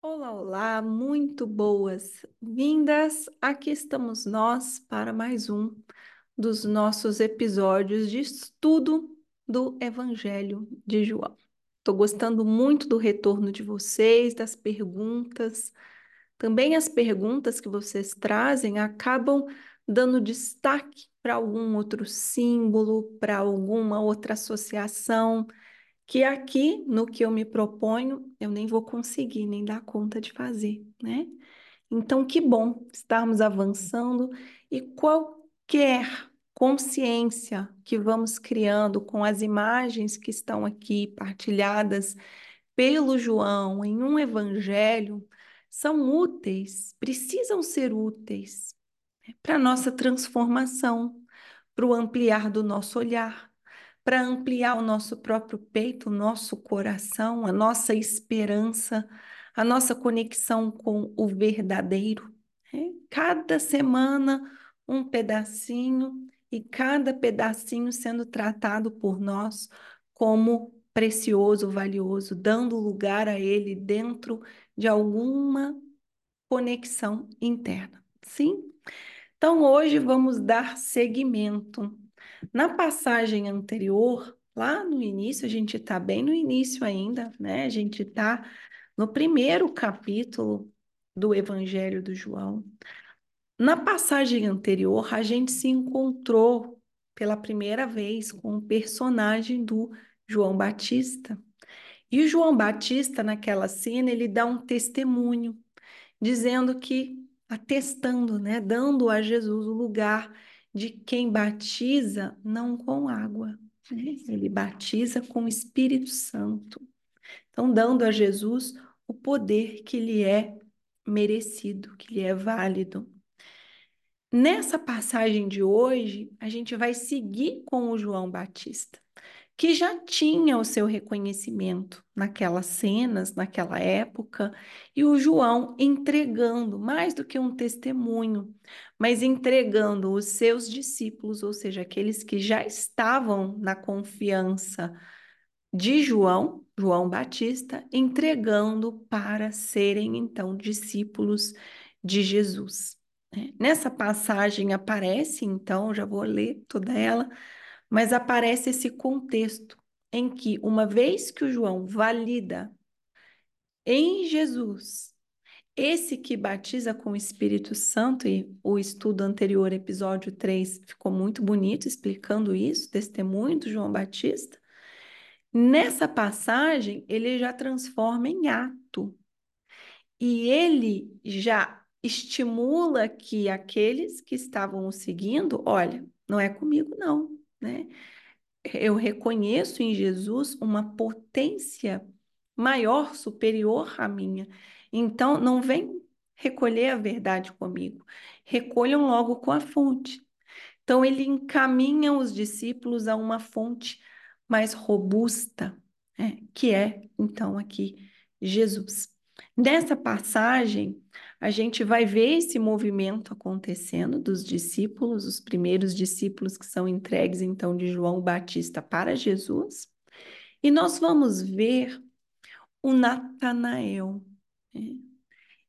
Olá, olá, muito boas-vindas. Aqui estamos nós para mais um dos nossos episódios de estudo do Evangelho de João. Estou gostando muito do retorno de vocês, das perguntas. Também as perguntas que vocês trazem acabam dando destaque para algum outro símbolo, para alguma outra associação que aqui, no que eu me proponho, eu nem vou conseguir nem dar conta de fazer, né? Então, que bom estarmos avançando e qualquer consciência que vamos criando com as imagens que estão aqui partilhadas pelo João em um evangelho são úteis, precisam ser úteis né, para a nossa transformação, para o ampliar do nosso olhar, para ampliar o nosso próprio peito, o nosso coração, a nossa esperança, a nossa conexão com o verdadeiro. Né? Cada semana um pedacinho e cada pedacinho sendo tratado por nós como precioso, valioso, dando lugar a ele dentro de alguma conexão interna. Sim? Então hoje vamos dar seguimento na passagem anterior, lá no início, a gente está bem no início ainda, né? A gente está no primeiro capítulo do Evangelho do João. Na passagem anterior, a gente se encontrou pela primeira vez com o personagem do João Batista. E o João Batista, naquela cena, ele dá um testemunho, dizendo que, atestando, né, dando a Jesus o lugar de quem batiza não com água, né? ele batiza com o Espírito Santo. Então, dando a Jesus o poder que lhe é merecido, que lhe é válido. Nessa passagem de hoje, a gente vai seguir com o João Batista que já tinha o seu reconhecimento naquelas cenas, naquela época, e o João entregando, mais do que um testemunho, mas entregando os seus discípulos, ou seja, aqueles que já estavam na confiança de João, João Batista, entregando para serem então discípulos de Jesus. Né? Nessa passagem aparece, então, já vou ler toda ela mas aparece esse contexto em que, uma vez que o João valida em Jesus esse que batiza com o Espírito Santo, e o estudo anterior, episódio 3, ficou muito bonito explicando isso, testemunho do João Batista. Nessa passagem, ele já transforma em ato. E ele já estimula que aqueles que estavam o seguindo, olha, não é comigo não, né? Eu reconheço em Jesus uma potência maior, superior à minha. Então, não vem recolher a verdade comigo, recolham logo com a fonte. Então, ele encaminha os discípulos a uma fonte mais robusta, né? que é, então, aqui, Jesus. Nessa passagem, a gente vai ver esse movimento acontecendo dos discípulos, os primeiros discípulos que são entregues então de João Batista para Jesus, e nós vamos ver o Natanael. Né?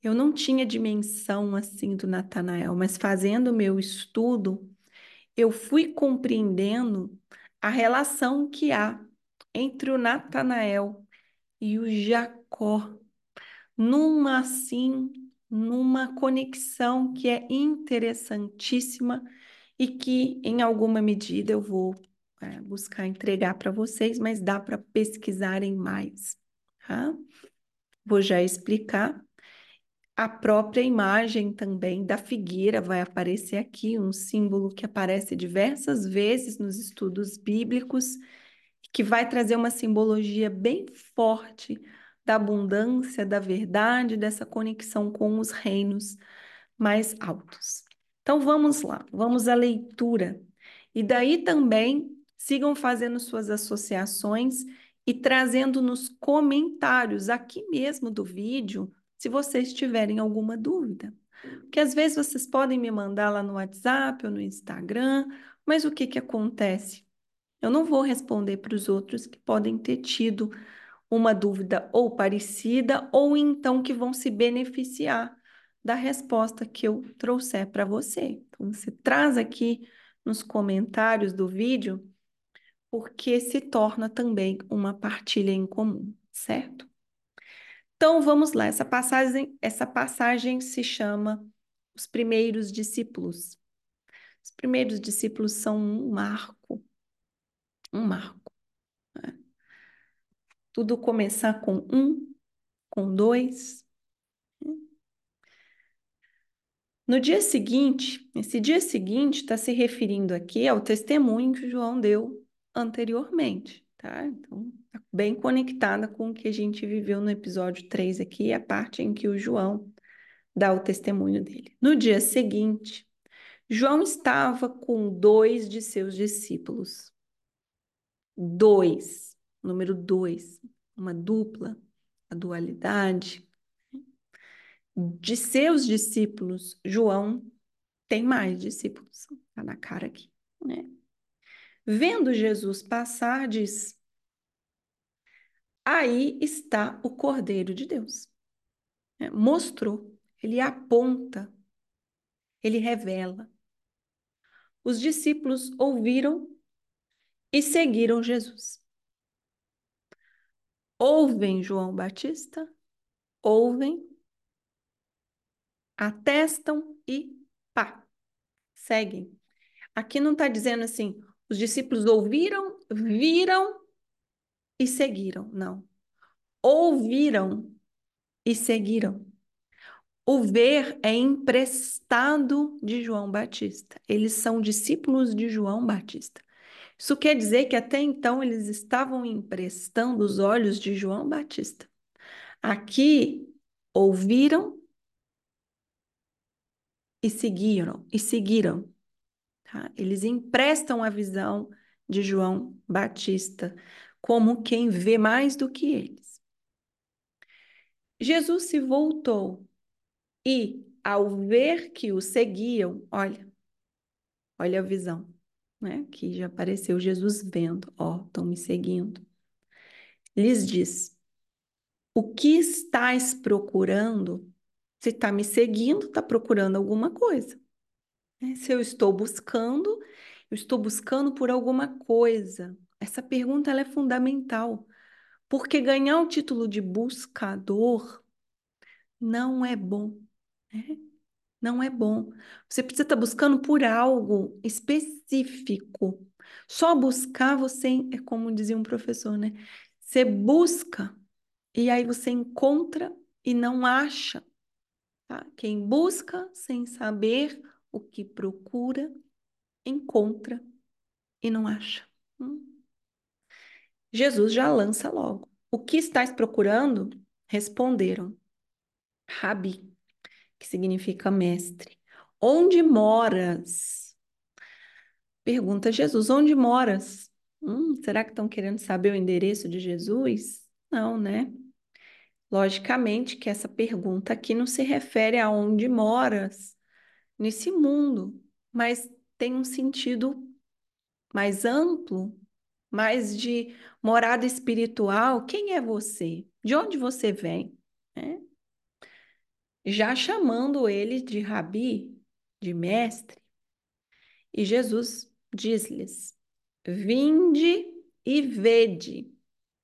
Eu não tinha dimensão assim do Natanael, mas fazendo o meu estudo, eu fui compreendendo a relação que há entre o Natanael e o Jacó, numa assim numa conexão que é interessantíssima e que, em alguma medida, eu vou é, buscar entregar para vocês, mas dá para pesquisarem mais. Tá? Vou já explicar. A própria imagem também da figueira vai aparecer aqui, um símbolo que aparece diversas vezes nos estudos bíblicos, que vai trazer uma simbologia bem forte da abundância, da verdade, dessa conexão com os reinos mais altos. Então vamos lá, vamos à leitura. E daí também sigam fazendo suas associações e trazendo nos comentários aqui mesmo do vídeo, se vocês tiverem alguma dúvida. Porque às vezes vocês podem me mandar lá no WhatsApp ou no Instagram, mas o que que acontece? Eu não vou responder para os outros que podem ter tido uma dúvida ou parecida, ou então que vão se beneficiar da resposta que eu trouxer para você. Então, você traz aqui nos comentários do vídeo, porque se torna também uma partilha em comum, certo? Então, vamos lá. Essa passagem, essa passagem se chama Os Primeiros Discípulos. Os primeiros discípulos são um marco, um marco. Tudo começar com um, com dois. No dia seguinte, esse dia seguinte está se referindo aqui ao testemunho que João deu anteriormente, tá? Então, tá bem conectada com o que a gente viveu no episódio 3 aqui, a parte em que o João dá o testemunho dele. No dia seguinte, João estava com dois de seus discípulos. Dois, número dois, uma dupla, a dualidade. De seus discípulos, João tem mais discípulos, está na cara aqui, né? Vendo Jesus passar, diz: Aí está o Cordeiro de Deus. É, mostrou, ele aponta, ele revela. Os discípulos ouviram e seguiram Jesus. Ouvem João Batista, ouvem, atestam e pá, seguem. Aqui não está dizendo assim, os discípulos ouviram, viram e seguiram. Não. Ouviram e seguiram. O ver é emprestado de João Batista. Eles são discípulos de João Batista. Isso quer dizer que até então eles estavam emprestando os olhos de João Batista. Aqui ouviram e seguiram, e seguiram. Tá? Eles emprestam a visão de João Batista como quem vê mais do que eles. Jesus se voltou e, ao ver que o seguiam, olha, olha a visão, né? Que já apareceu Jesus vendo, ó, estão me seguindo. Lhes diz: O que estás procurando? Se está me seguindo, está procurando alguma coisa. Né? Se eu estou buscando, eu estou buscando por alguma coisa. Essa pergunta ela é fundamental, porque ganhar o título de buscador não é bom. Né? Não é bom. Você precisa estar buscando por algo específico. Só buscar você, é como dizia um professor, né? Você busca e aí você encontra e não acha. Tá? Quem busca sem saber o que procura, encontra e não acha. Hum? Jesus já lança logo. O que estás procurando? Responderam. Rabi, que significa mestre. Onde moras? Pergunta Jesus, onde moras? Hum, será que estão querendo saber o endereço de Jesus? Não, né? Logicamente que essa pergunta aqui não se refere a onde moras nesse mundo, mas tem um sentido mais amplo, mais de morada espiritual. Quem é você? De onde você vem? É? Já chamando ele de rabi, de mestre. E Jesus diz-lhes: Vinde e vede.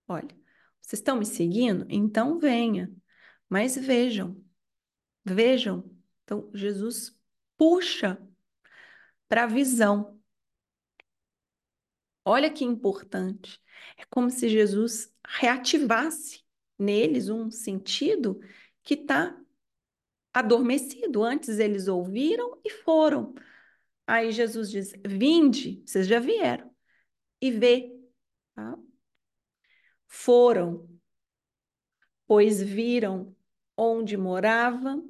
Olha, vocês estão me seguindo? Então venha. Mas vejam, vejam. Então, Jesus puxa para a visão. Olha que importante. É como se Jesus reativasse neles um sentido que está adormecido. Antes eles ouviram e foram. Aí Jesus diz: Vinde, vocês já vieram, e vê. Tá? Foram, pois viram onde morava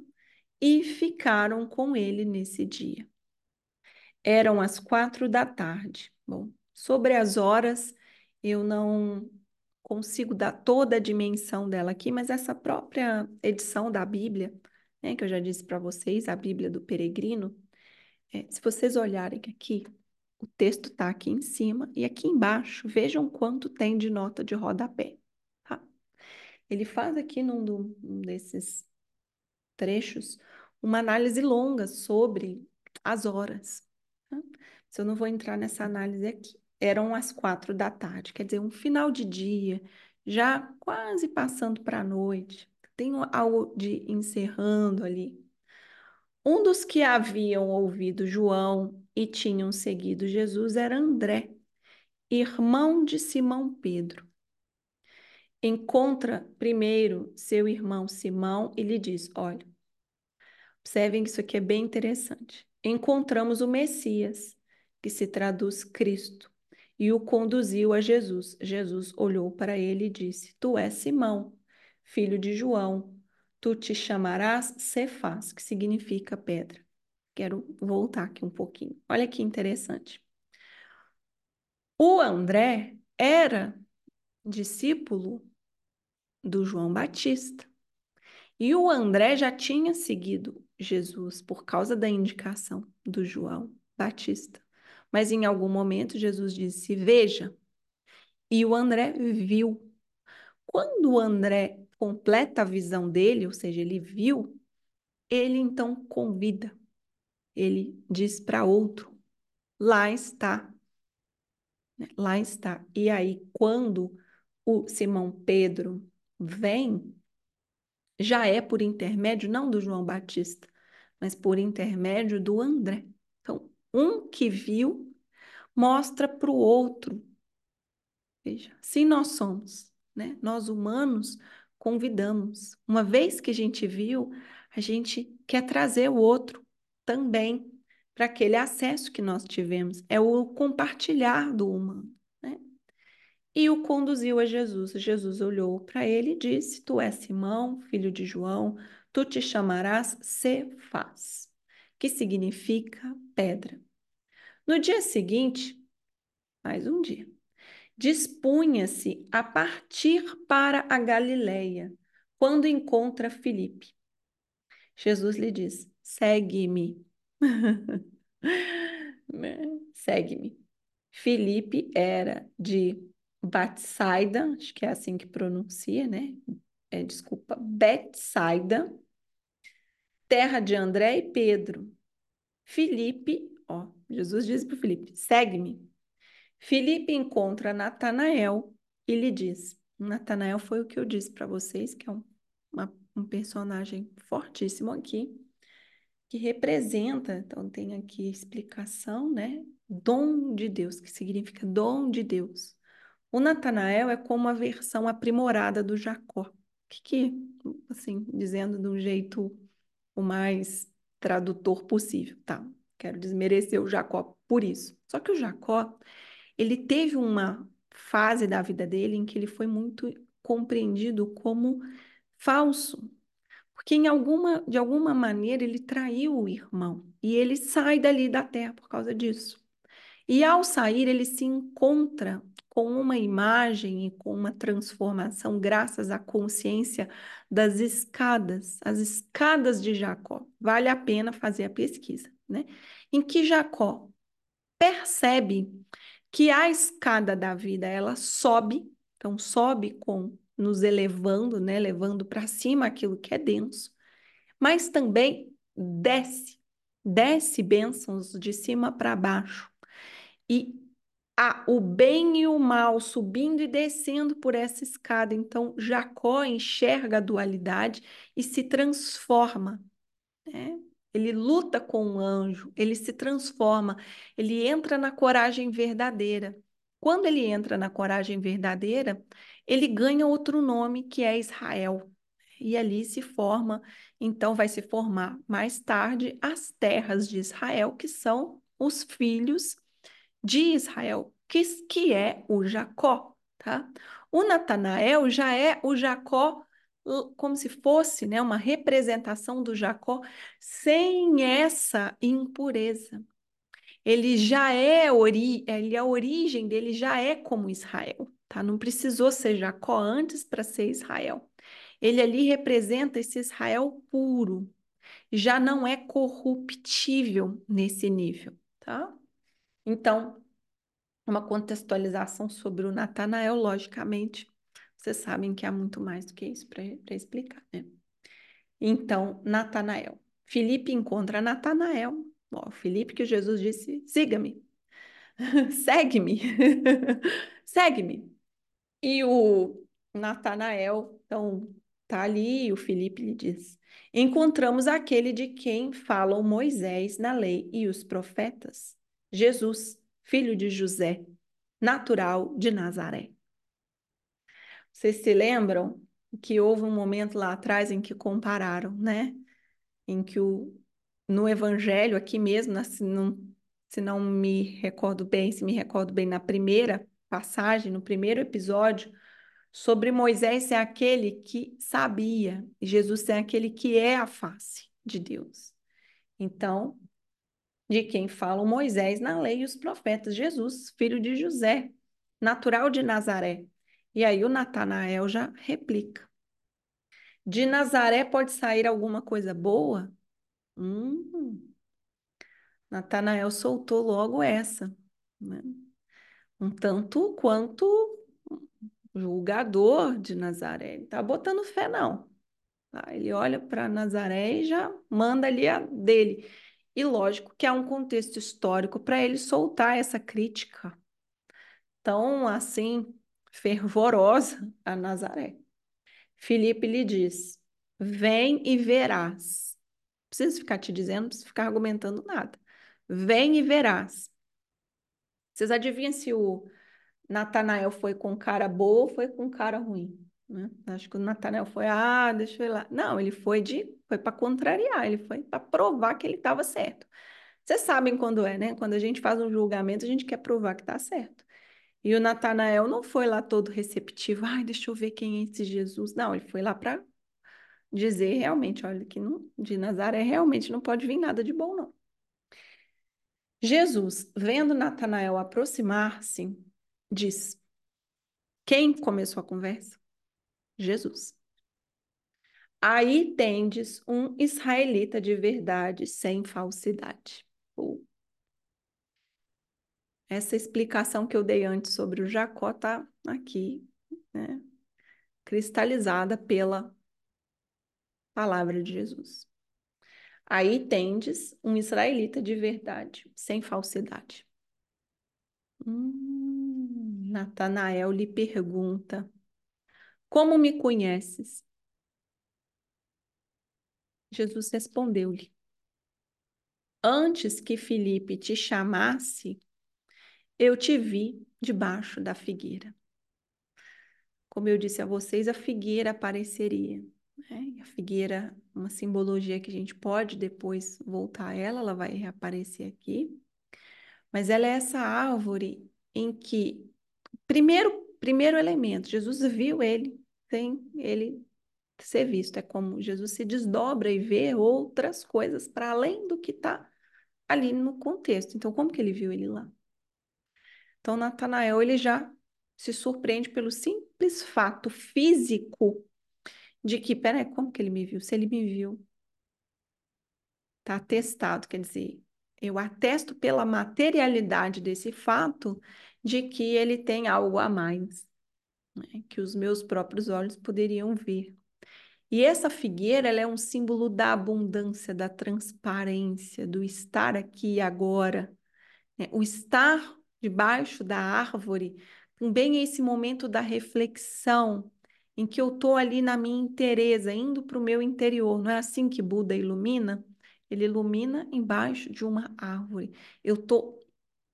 e ficaram com ele nesse dia. Eram as quatro da tarde. Bom, sobre as horas, eu não consigo dar toda a dimensão dela aqui, mas essa própria edição da Bíblia, né, que eu já disse para vocês, a Bíblia do Peregrino, é, se vocês olharem aqui, o texto está aqui em cima e aqui embaixo, vejam quanto tem de nota de rodapé. Tá? ele faz aqui num, num desses trechos uma análise longa sobre as horas. Tá? Eu não vou entrar nessa análise aqui. Eram as quatro da tarde, quer dizer, um final de dia, já quase passando para a noite. Tem algo de encerrando ali. Um dos que haviam ouvido João e tinham seguido Jesus era André, irmão de Simão Pedro. Encontra primeiro seu irmão Simão e lhe diz: Olha, observem que isso aqui é bem interessante. Encontramos o Messias, que se traduz Cristo, e o conduziu a Jesus. Jesus olhou para ele e disse: Tu és Simão, filho de João. Tu te chamarás Cefás, que significa pedra. Quero voltar aqui um pouquinho. Olha que interessante. O André era discípulo do João Batista. E o André já tinha seguido Jesus por causa da indicação do João Batista. Mas em algum momento Jesus disse: Veja. E o André viu. Quando o André completa a visão dele, ou seja, ele viu, ele então convida. Ele diz para outro: Lá está. Lá está. E aí, quando o Simão Pedro vem, já é por intermédio não do João Batista, mas por intermédio do André. Então, um que viu mostra para o outro. Veja, assim nós somos, né? Nós humanos convidamos. Uma vez que a gente viu, a gente quer trazer o outro também para aquele acesso que nós tivemos. É o compartilhar do humano e o conduziu a Jesus. Jesus olhou para ele e disse: Tu és Simão, filho de João, tu te chamarás Cefás, que significa pedra. No dia seguinte, mais um dia, dispunha-se a partir para a Galileia, quando encontra Filipe. Jesus lhe diz: Segue-me. Né? Segue-me. Filipe era de Batsaida, acho que é assim que pronuncia, né? É, desculpa, Betsaida, terra de André e Pedro. Filipe, ó, Jesus diz para Filipe: segue-me. Filipe encontra Natanael e lhe diz: Natanael foi o que eu disse para vocês, que é um, uma, um personagem fortíssimo aqui, que representa, então tem aqui explicação, né? Dom de Deus, que significa dom de Deus. O Natanael é como a versão aprimorada do Jacó. Que, que assim, dizendo de um jeito o mais tradutor possível, tá? Quero desmerecer o Jacó por isso. Só que o Jacó, ele teve uma fase da vida dele em que ele foi muito compreendido como falso, porque em alguma, de alguma maneira ele traiu o irmão e ele sai dali da terra por causa disso. E ao sair, ele se encontra com uma imagem e com uma transformação graças à consciência das escadas, as escadas de Jacó. Vale a pena fazer a pesquisa, né? Em que Jacó percebe que a escada da vida ela sobe, então sobe com nos elevando, né, levando para cima aquilo que é denso, mas também desce, desce bênçãos de cima para baixo. E a, o bem e o mal subindo e descendo por essa escada. Então, Jacó enxerga a dualidade e se transforma. Né? Ele luta com o anjo, ele se transforma, ele entra na coragem verdadeira. Quando ele entra na coragem verdadeira, ele ganha outro nome que é Israel. E ali se forma, então vai se formar mais tarde as terras de Israel, que são os filhos de Israel, que, que é o Jacó, tá? O Natanael já é o Jacó como se fosse né, uma representação do Jacó sem essa impureza. Ele já é ori ele, a origem dele já é como Israel, tá? Não precisou ser Jacó antes para ser Israel. Ele ali representa esse Israel puro, já não é corruptível nesse nível, tá? Então, uma contextualização sobre o Natanael, logicamente, Vocês sabem que há muito mais do que isso para explicar, né? Então, Natanael. Filipe encontra Natanael. Ó, Filipe que Jesus disse: siga-me, segue-me, segue-me. E o Natanael, então, tá ali e o Filipe lhe diz: Encontramos aquele de quem falam Moisés na lei e os profetas, Jesus, filho de José, natural de Nazaré. Vocês se lembram que houve um momento lá atrás em que compararam, né? Em que o, no Evangelho, aqui mesmo, se não, se não me recordo bem, se me recordo bem, na primeira passagem, no primeiro episódio, sobre Moisés ser aquele que sabia, e Jesus ser aquele que é a face de Deus. Então, de quem falam Moisés na lei e os profetas, Jesus, filho de José, natural de Nazaré. E aí o Natanael já replica. De Nazaré pode sair alguma coisa boa? Hum. Natanael soltou logo essa, né? Um tanto quanto julgador de Nazaré. Ele tá botando fé, não. Tá? Ele olha para Nazaré e já manda ali a dele. E lógico que há um contexto histórico para ele soltar essa crítica tão assim fervorosa a Nazaré. Filipe lhe diz: Vem e verás. Não preciso ficar te dizendo, não preciso ficar argumentando nada. Vem e verás. Vocês adivinham se o Natanael foi com cara boa ou foi com cara ruim? Né? Acho que o Natanael foi, ah, deixa eu ir lá. Não, ele foi de, foi para contrariar, ele foi para provar que ele estava certo. Vocês sabem quando é, né? Quando a gente faz um julgamento, a gente quer provar que está certo. E o Natanael não foi lá todo receptivo, ai, deixa eu ver quem é esse Jesus. Não, ele foi lá para dizer realmente, olha, que não, de Nazaré realmente não pode vir nada de bom, não. Jesus, vendo Natanael aproximar-se, diz: Quem começou a conversa? Jesus. Aí tendes um israelita de verdade, sem falsidade. Essa explicação que eu dei antes sobre o Jacó está aqui, né, cristalizada pela palavra de Jesus. Aí tendes um israelita de verdade, sem falsidade. Hum, Natanael lhe pergunta: Como me conheces? Jesus respondeu-lhe: Antes que Filipe te chamasse, eu te vi debaixo da figueira. Como eu disse a vocês, a figueira apareceria. Né? A figueira, uma simbologia que a gente pode depois voltar a ela, ela vai reaparecer aqui. Mas ela é essa árvore em que, primeiro, primeiro elemento, Jesus viu ele sem ele ser visto. É como Jesus se desdobra e vê outras coisas para além do que está ali no contexto. Então, como que ele viu ele lá? Então, Natanael ele já se surpreende pelo simples fato físico de que, peraí, como que ele me viu? Se ele me viu, tá atestado, quer dizer, eu atesto pela materialidade desse fato de que ele tem algo a mais, né, que os meus próprios olhos poderiam ver. E essa figueira ela é um símbolo da abundância, da transparência, do estar aqui e agora. Né? O estar debaixo da árvore, também é esse momento da reflexão, em que eu estou ali na minha inteireza, indo para o meu interior. Não é assim que Buda ilumina? Ele ilumina embaixo de uma árvore. Eu tô,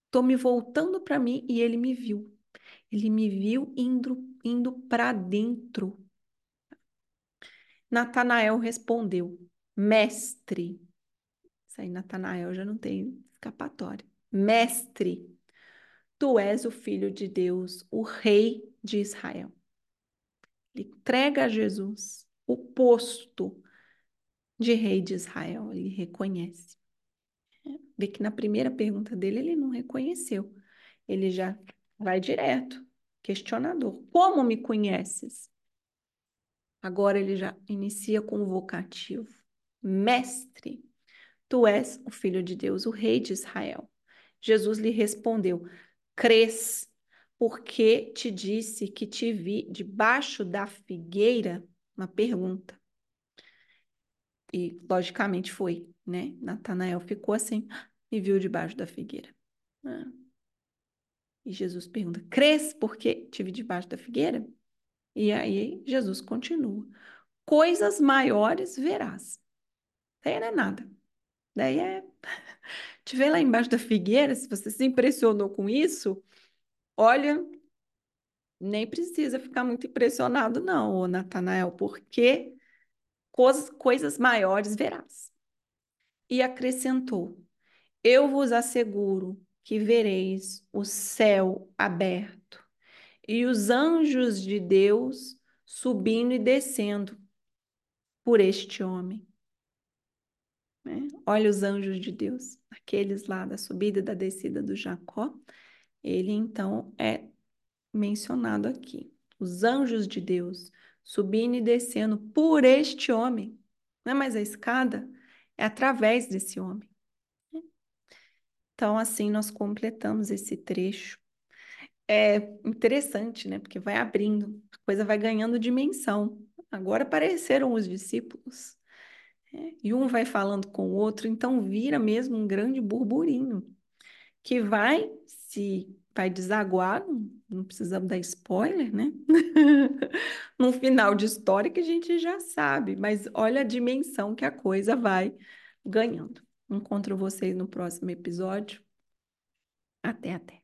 tô me voltando para mim e ele me viu. Ele me viu indo, indo para dentro. Natanael respondeu: Mestre. Isso aí, Natanael já não tem escapatória. Mestre, Tu és o Filho de Deus, o Rei de Israel. Ele entrega a Jesus o posto de Rei de Israel, ele reconhece. Vê que na primeira pergunta dele ele não reconheceu, ele já vai direto, questionador: Como me conheces? Agora ele já inicia com o vocativo: Mestre, tu és o Filho de Deus, o Rei de Israel. Jesus lhe respondeu: crês, porque te disse que te vi debaixo da figueira? Uma pergunta. E logicamente foi, né? Natanael ficou assim e viu debaixo da figueira. Ah. E Jesus pergunta: Crês porque te vi debaixo da figueira? E aí Jesus continua: Coisas maiores verás. Daí não é nada. Daí é. Te ver lá embaixo da figueira, se você se impressionou com isso, olha, nem precisa ficar muito impressionado, não, Natanael, porque coisas, coisas maiores verás. E acrescentou: Eu vos asseguro que vereis o céu aberto e os anjos de Deus subindo e descendo por este homem. Né? Olha os anjos de Deus, aqueles lá da subida e da descida do Jacó. Ele então é mencionado aqui. Os anjos de Deus subindo e descendo por este homem. Não é mais a escada, é através desse homem. Então, assim, nós completamos esse trecho. É interessante, né? Porque vai abrindo, a coisa vai ganhando dimensão. Agora apareceram os discípulos. E um vai falando com o outro, então vira mesmo um grande burburinho que vai se vai desaguar, não precisamos dar spoiler, né? Num final de história que a gente já sabe, mas olha a dimensão que a coisa vai ganhando. Encontro vocês no próximo episódio. Até, até.